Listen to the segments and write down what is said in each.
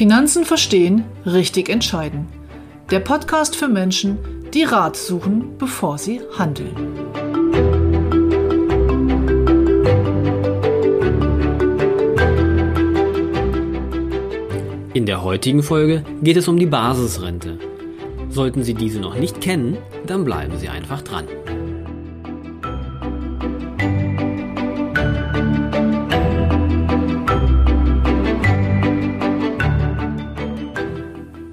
Finanzen verstehen, richtig entscheiden. Der Podcast für Menschen, die Rat suchen, bevor sie handeln. In der heutigen Folge geht es um die Basisrente. Sollten Sie diese noch nicht kennen, dann bleiben Sie einfach dran.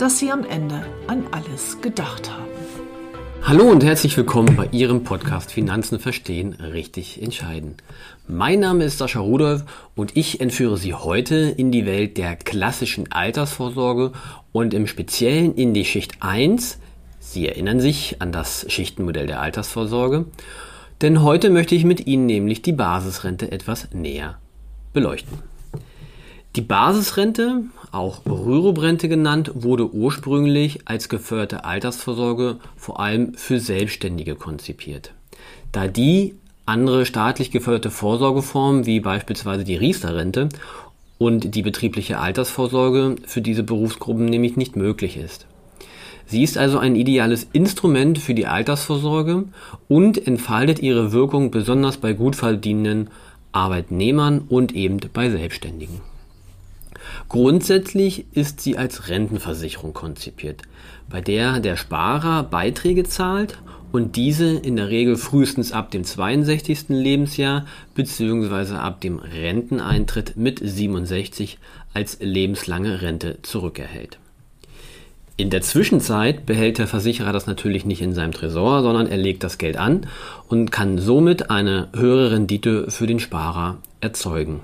dass Sie am Ende an alles gedacht haben. Hallo und herzlich willkommen bei Ihrem Podcast Finanzen verstehen, richtig entscheiden. Mein Name ist Sascha Rudolph und ich entführe Sie heute in die Welt der klassischen Altersvorsorge und im Speziellen in die Schicht 1. Sie erinnern sich an das Schichtenmodell der Altersvorsorge. Denn heute möchte ich mit Ihnen nämlich die Basisrente etwas näher beleuchten. Die Basisrente, auch Rürup-Rente genannt, wurde ursprünglich als geförderte Altersvorsorge vor allem für Selbstständige konzipiert. Da die andere staatlich geförderte Vorsorgeformen wie beispielsweise die Riester-Rente und die betriebliche Altersvorsorge für diese Berufsgruppen nämlich nicht möglich ist. Sie ist also ein ideales Instrument für die Altersvorsorge und entfaltet ihre Wirkung besonders bei gut verdienenden Arbeitnehmern und eben bei Selbstständigen. Grundsätzlich ist sie als Rentenversicherung konzipiert, bei der der Sparer Beiträge zahlt und diese in der Regel frühestens ab dem 62. Lebensjahr bzw. ab dem Renteneintritt mit 67 als lebenslange Rente zurückerhält. In der Zwischenzeit behält der Versicherer das natürlich nicht in seinem Tresor, sondern er legt das Geld an und kann somit eine höhere Rendite für den Sparer erzeugen.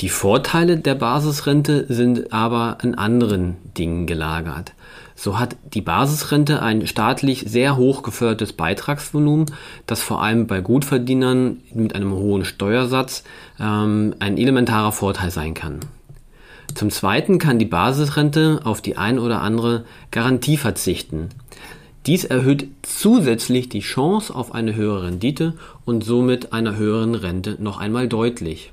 Die Vorteile der Basisrente sind aber in anderen Dingen gelagert. So hat die Basisrente ein staatlich sehr hoch gefördertes Beitragsvolumen, das vor allem bei Gutverdienern mit einem hohen Steuersatz ähm, ein elementarer Vorteil sein kann. Zum Zweiten kann die Basisrente auf die ein oder andere Garantie verzichten. Dies erhöht zusätzlich die Chance auf eine höhere Rendite und somit einer höheren Rente noch einmal deutlich.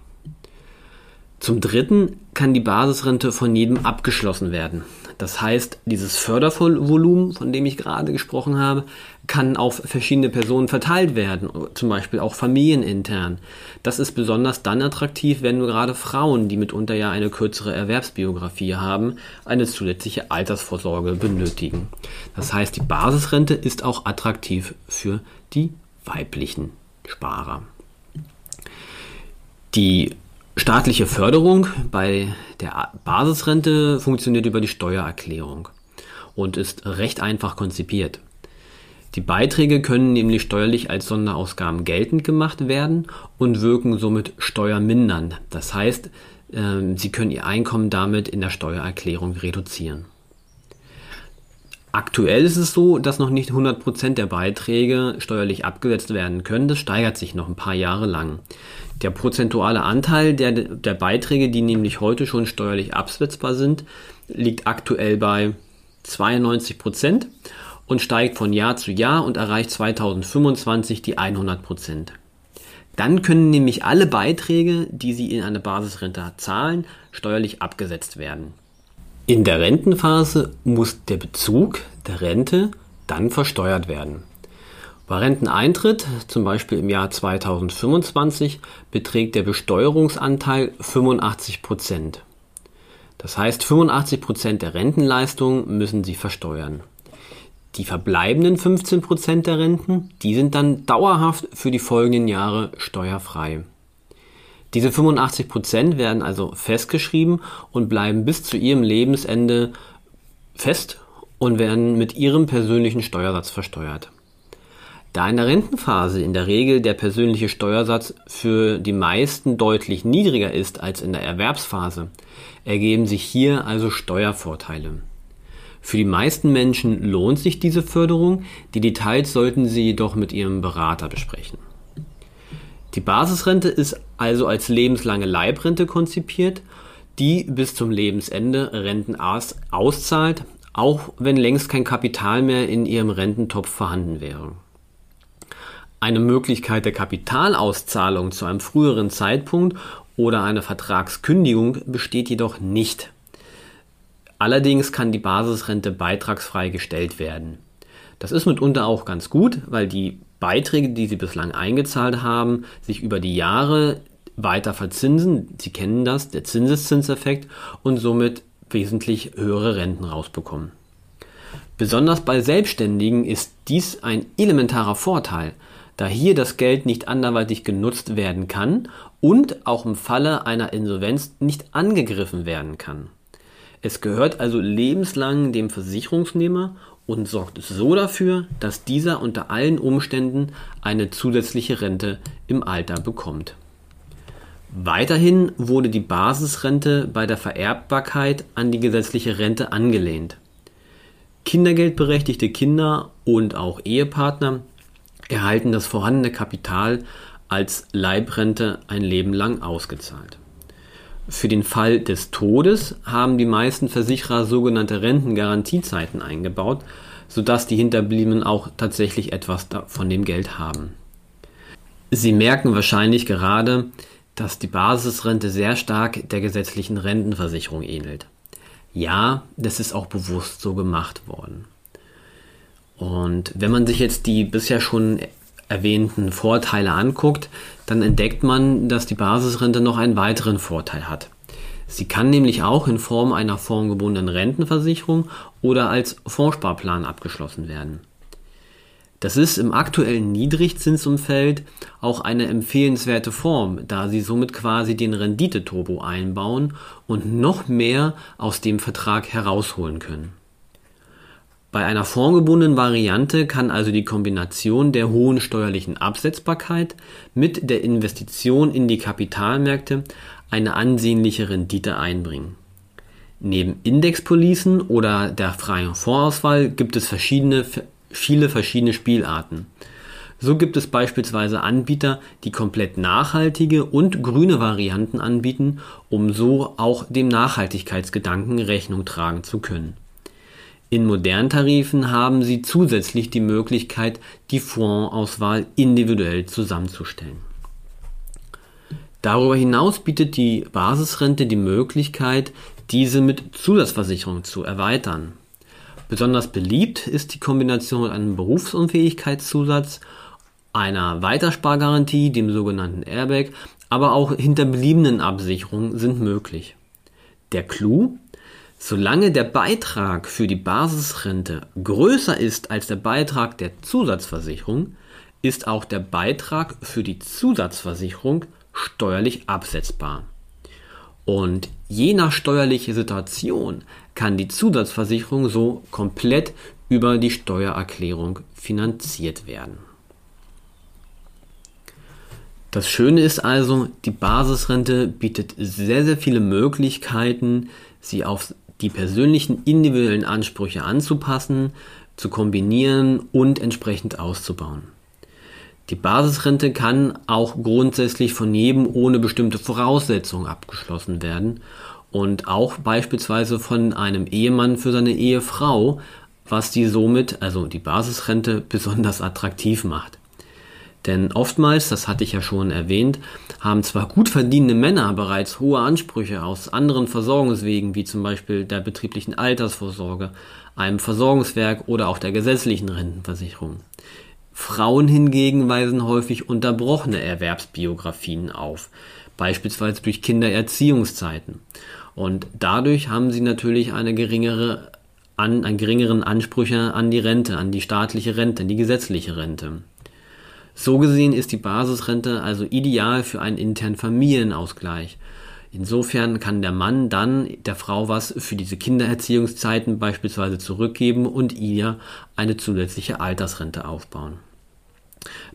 Zum Dritten kann die Basisrente von jedem abgeschlossen werden. Das heißt, dieses Fördervolumen, von dem ich gerade gesprochen habe, kann auf verschiedene Personen verteilt werden, zum Beispiel auch familienintern. Das ist besonders dann attraktiv, wenn nur gerade Frauen, die mitunter ja eine kürzere Erwerbsbiografie haben, eine zusätzliche Altersvorsorge benötigen. Das heißt, die Basisrente ist auch attraktiv für die weiblichen Sparer. Die Staatliche Förderung bei der Basisrente funktioniert über die Steuererklärung und ist recht einfach konzipiert. Die Beiträge können nämlich steuerlich als Sonderausgaben geltend gemacht werden und wirken somit steuermindernd. Das heißt, ähm, Sie können Ihr Einkommen damit in der Steuererklärung reduzieren. Aktuell ist es so, dass noch nicht 100% der Beiträge steuerlich abgesetzt werden können. Das steigert sich noch ein paar Jahre lang. Der prozentuale Anteil der, der Beiträge, die nämlich heute schon steuerlich absetzbar sind, liegt aktuell bei 92% und steigt von Jahr zu Jahr und erreicht 2025 die 100% Dann können nämlich alle Beiträge, die Sie in eine Basisrente zahlen, steuerlich abgesetzt werden. In der Rentenphase muss der Bezug der Rente dann versteuert werden. Bei Renteneintritt, zum Beispiel im Jahr 2025, beträgt der Besteuerungsanteil 85 Prozent. Das heißt, 85 Prozent der Rentenleistung müssen Sie versteuern. Die verbleibenden 15 Prozent der Renten, die sind dann dauerhaft für die folgenden Jahre steuerfrei. Diese 85 Prozent werden also festgeschrieben und bleiben bis zu ihrem Lebensende fest und werden mit ihrem persönlichen Steuersatz versteuert. Da in der Rentenphase in der Regel der persönliche Steuersatz für die meisten deutlich niedriger ist als in der Erwerbsphase, ergeben sich hier also Steuervorteile. Für die meisten Menschen lohnt sich diese Förderung, die Details sollten Sie jedoch mit Ihrem Berater besprechen. Die Basisrente ist also als lebenslange Leibrente konzipiert, die bis zum Lebensende Renten auszahlt, auch wenn längst kein Kapital mehr in Ihrem Rententopf vorhanden wäre. Eine Möglichkeit der Kapitalauszahlung zu einem früheren Zeitpunkt oder eine Vertragskündigung besteht jedoch nicht. Allerdings kann die Basisrente beitragsfrei gestellt werden. Das ist mitunter auch ganz gut, weil die Beiträge, die Sie bislang eingezahlt haben, sich über die Jahre weiter verzinsen. Sie kennen das, der Zinseszinseffekt und somit wesentlich höhere Renten rausbekommen. Besonders bei Selbstständigen ist dies ein elementarer Vorteil, da hier das Geld nicht anderweitig genutzt werden kann und auch im Falle einer Insolvenz nicht angegriffen werden kann. Es gehört also lebenslang dem Versicherungsnehmer und sorgt so dafür, dass dieser unter allen Umständen eine zusätzliche Rente im Alter bekommt. Weiterhin wurde die Basisrente bei der Vererbbarkeit an die gesetzliche Rente angelehnt. Kindergeldberechtigte Kinder und auch Ehepartner erhalten das vorhandene Kapital als Leibrente ein Leben lang ausgezahlt. Für den Fall des Todes haben die meisten Versicherer sogenannte Rentengarantiezeiten eingebaut, sodass die Hinterbliebenen auch tatsächlich etwas von dem Geld haben. Sie merken wahrscheinlich gerade, dass die Basisrente sehr stark der gesetzlichen Rentenversicherung ähnelt. Ja, das ist auch bewusst so gemacht worden. Und wenn man sich jetzt die bisher schon erwähnten Vorteile anguckt, dann entdeckt man, dass die Basisrente noch einen weiteren Vorteil hat. Sie kann nämlich auch in Form einer formgebundenen Rentenversicherung oder als Fondssparplan abgeschlossen werden. Das ist im aktuellen Niedrigzinsumfeld auch eine empfehlenswerte Form, da sie somit quasi den Renditeturbo einbauen und noch mehr aus dem Vertrag herausholen können. Bei einer formgebundenen Variante kann also die Kombination der hohen steuerlichen Absetzbarkeit mit der Investition in die Kapitalmärkte eine ansehnliche Rendite einbringen. Neben Indexpolicen oder der freien Fondsauswahl gibt es verschiedene, viele verschiedene Spielarten. So gibt es beispielsweise Anbieter, die komplett nachhaltige und grüne Varianten anbieten, um so auch dem Nachhaltigkeitsgedanken Rechnung tragen zu können. In modernen Tarifen haben Sie zusätzlich die Möglichkeit, die Fondsauswahl individuell zusammenzustellen. Darüber hinaus bietet die Basisrente die Möglichkeit, diese mit Zusatzversicherung zu erweitern. Besonders beliebt ist die Kombination mit einem Berufsunfähigkeitszusatz, einer Weiterspargarantie, dem sogenannten Airbag, aber auch hinterbliebenen Absicherungen sind möglich. Der Clou, Solange der Beitrag für die Basisrente größer ist als der Beitrag der Zusatzversicherung, ist auch der Beitrag für die Zusatzversicherung steuerlich absetzbar. Und je nach steuerlicher Situation kann die Zusatzversicherung so komplett über die Steuererklärung finanziert werden. Das Schöne ist also, die Basisrente bietet sehr, sehr viele Möglichkeiten, sie auf die persönlichen individuellen Ansprüche anzupassen, zu kombinieren und entsprechend auszubauen. Die Basisrente kann auch grundsätzlich von jedem ohne bestimmte Voraussetzungen abgeschlossen werden und auch beispielsweise von einem Ehemann für seine Ehefrau, was die somit, also die Basisrente, besonders attraktiv macht. Denn oftmals, das hatte ich ja schon erwähnt, haben zwar gut verdienende Männer bereits hohe Ansprüche aus anderen Versorgungswegen, wie zum Beispiel der betrieblichen Altersvorsorge, einem Versorgungswerk oder auch der gesetzlichen Rentenversicherung. Frauen hingegen weisen häufig unterbrochene Erwerbsbiografien auf, beispielsweise durch Kindererziehungszeiten. Und dadurch haben sie natürlich eine geringere, an, einen geringeren Ansprüche an die Rente, an die staatliche Rente, die gesetzliche Rente. So gesehen ist die Basisrente also ideal für einen internen Familienausgleich. Insofern kann der Mann dann der Frau was für diese Kindererziehungszeiten beispielsweise zurückgeben und ihr eine zusätzliche Altersrente aufbauen.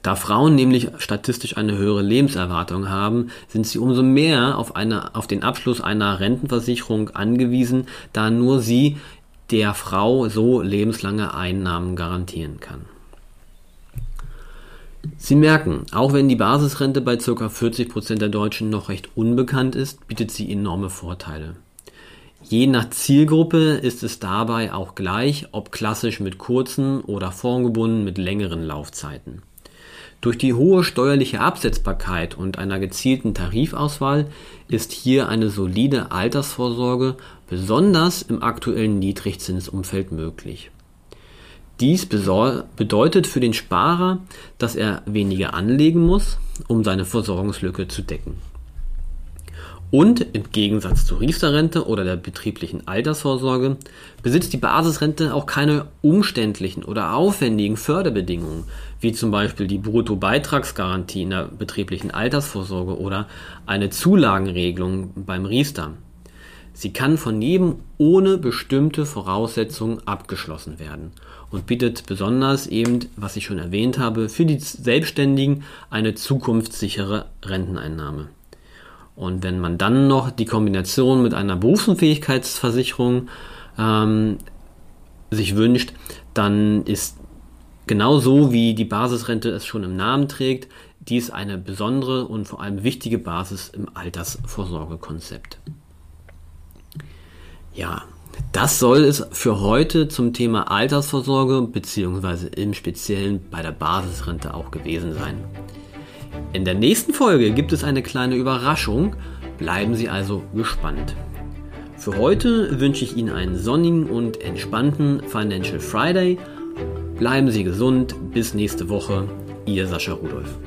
Da Frauen nämlich statistisch eine höhere Lebenserwartung haben, sind sie umso mehr auf, eine, auf den Abschluss einer Rentenversicherung angewiesen, da nur sie der Frau so lebenslange Einnahmen garantieren kann. Sie merken, auch wenn die Basisrente bei ca. 40% der Deutschen noch recht unbekannt ist, bietet sie enorme Vorteile. Je nach Zielgruppe ist es dabei auch gleich, ob klassisch mit kurzen oder formgebunden mit längeren Laufzeiten. Durch die hohe steuerliche Absetzbarkeit und einer gezielten Tarifauswahl ist hier eine solide Altersvorsorge besonders im aktuellen Niedrigzinsumfeld möglich. Dies bedeutet für den Sparer, dass er weniger anlegen muss, um seine Versorgungslücke zu decken. Und im Gegensatz zur Riester-Rente oder der betrieblichen Altersvorsorge besitzt die Basisrente auch keine umständlichen oder aufwendigen Förderbedingungen, wie zum Beispiel die Bruttobeitragsgarantie in der betrieblichen Altersvorsorge oder eine Zulagenregelung beim Riester. Sie kann von jedem ohne bestimmte Voraussetzungen abgeschlossen werden und bietet besonders eben, was ich schon erwähnt habe, für die Selbstständigen eine zukunftssichere Renteneinnahme. Und wenn man dann noch die Kombination mit einer Berufsunfähigkeitsversicherung ähm, sich wünscht, dann ist genauso wie die Basisrente es schon im Namen trägt, dies eine besondere und vor allem wichtige Basis im Altersvorsorgekonzept. Ja, das soll es für heute zum Thema Altersvorsorge bzw. im Speziellen bei der Basisrente auch gewesen sein. In der nächsten Folge gibt es eine kleine Überraschung, bleiben Sie also gespannt. Für heute wünsche ich Ihnen einen sonnigen und entspannten Financial Friday. Bleiben Sie gesund, bis nächste Woche, Ihr Sascha Rudolph.